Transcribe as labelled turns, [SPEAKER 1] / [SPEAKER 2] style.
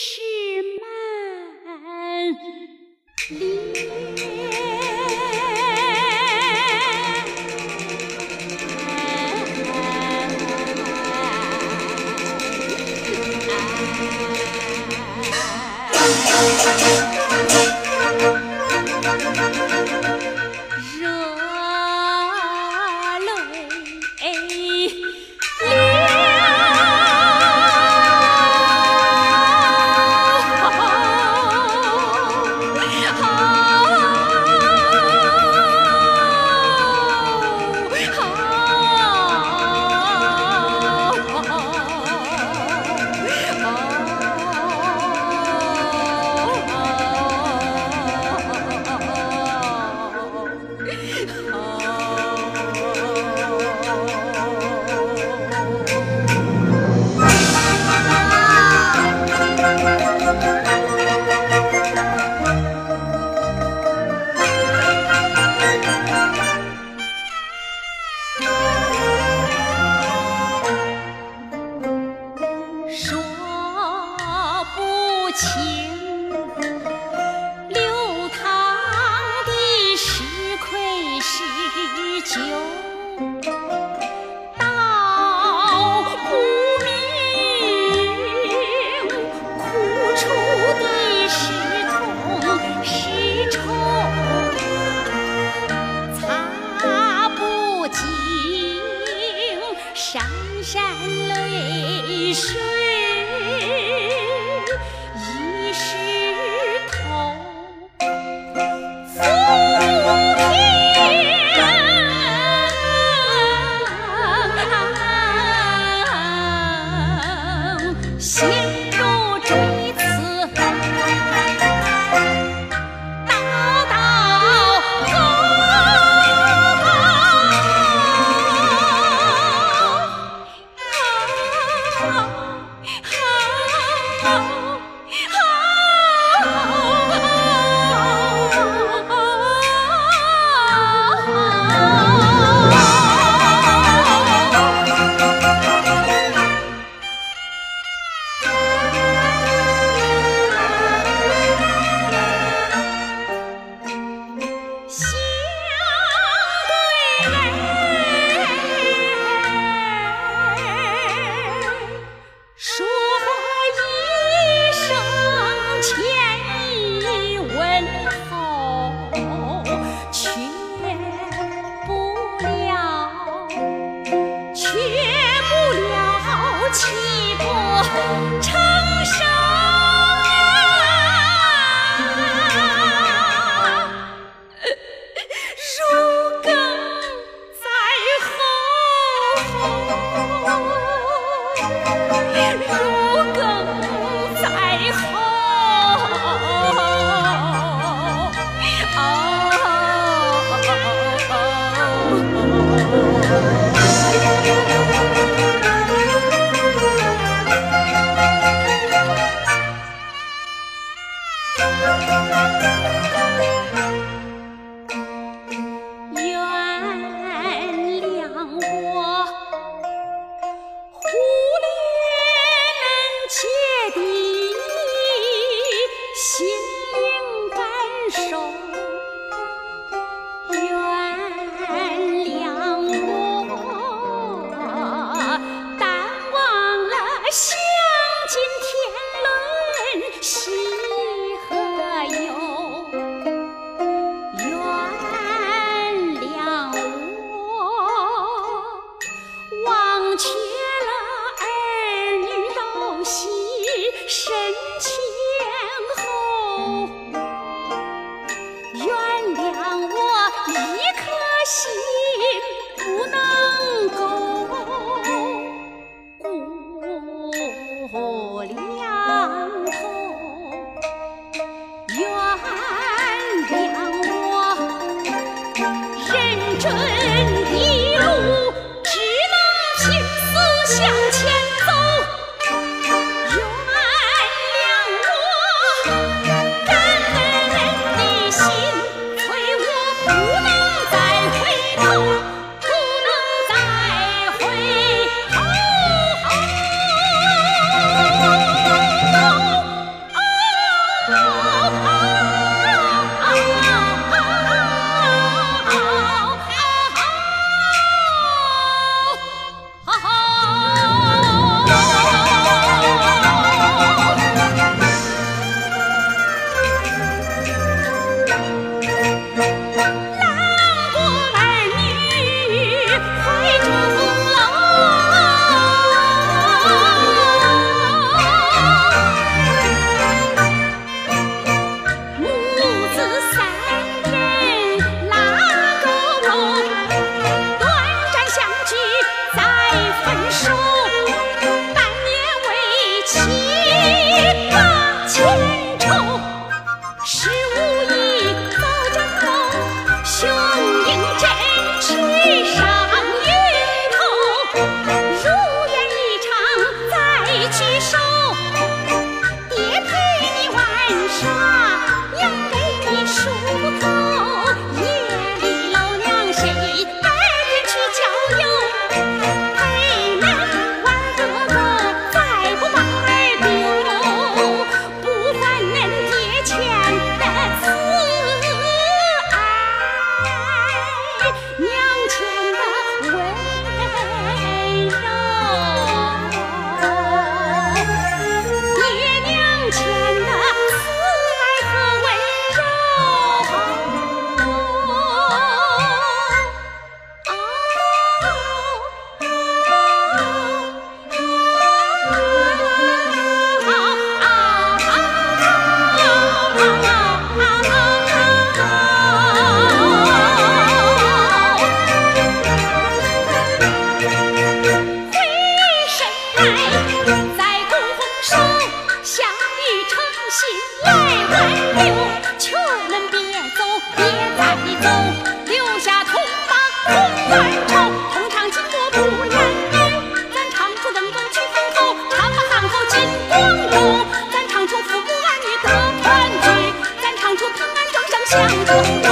[SPEAKER 1] 是满脸。咱唱出父母儿女的团聚，咱唱出平安钟声响处。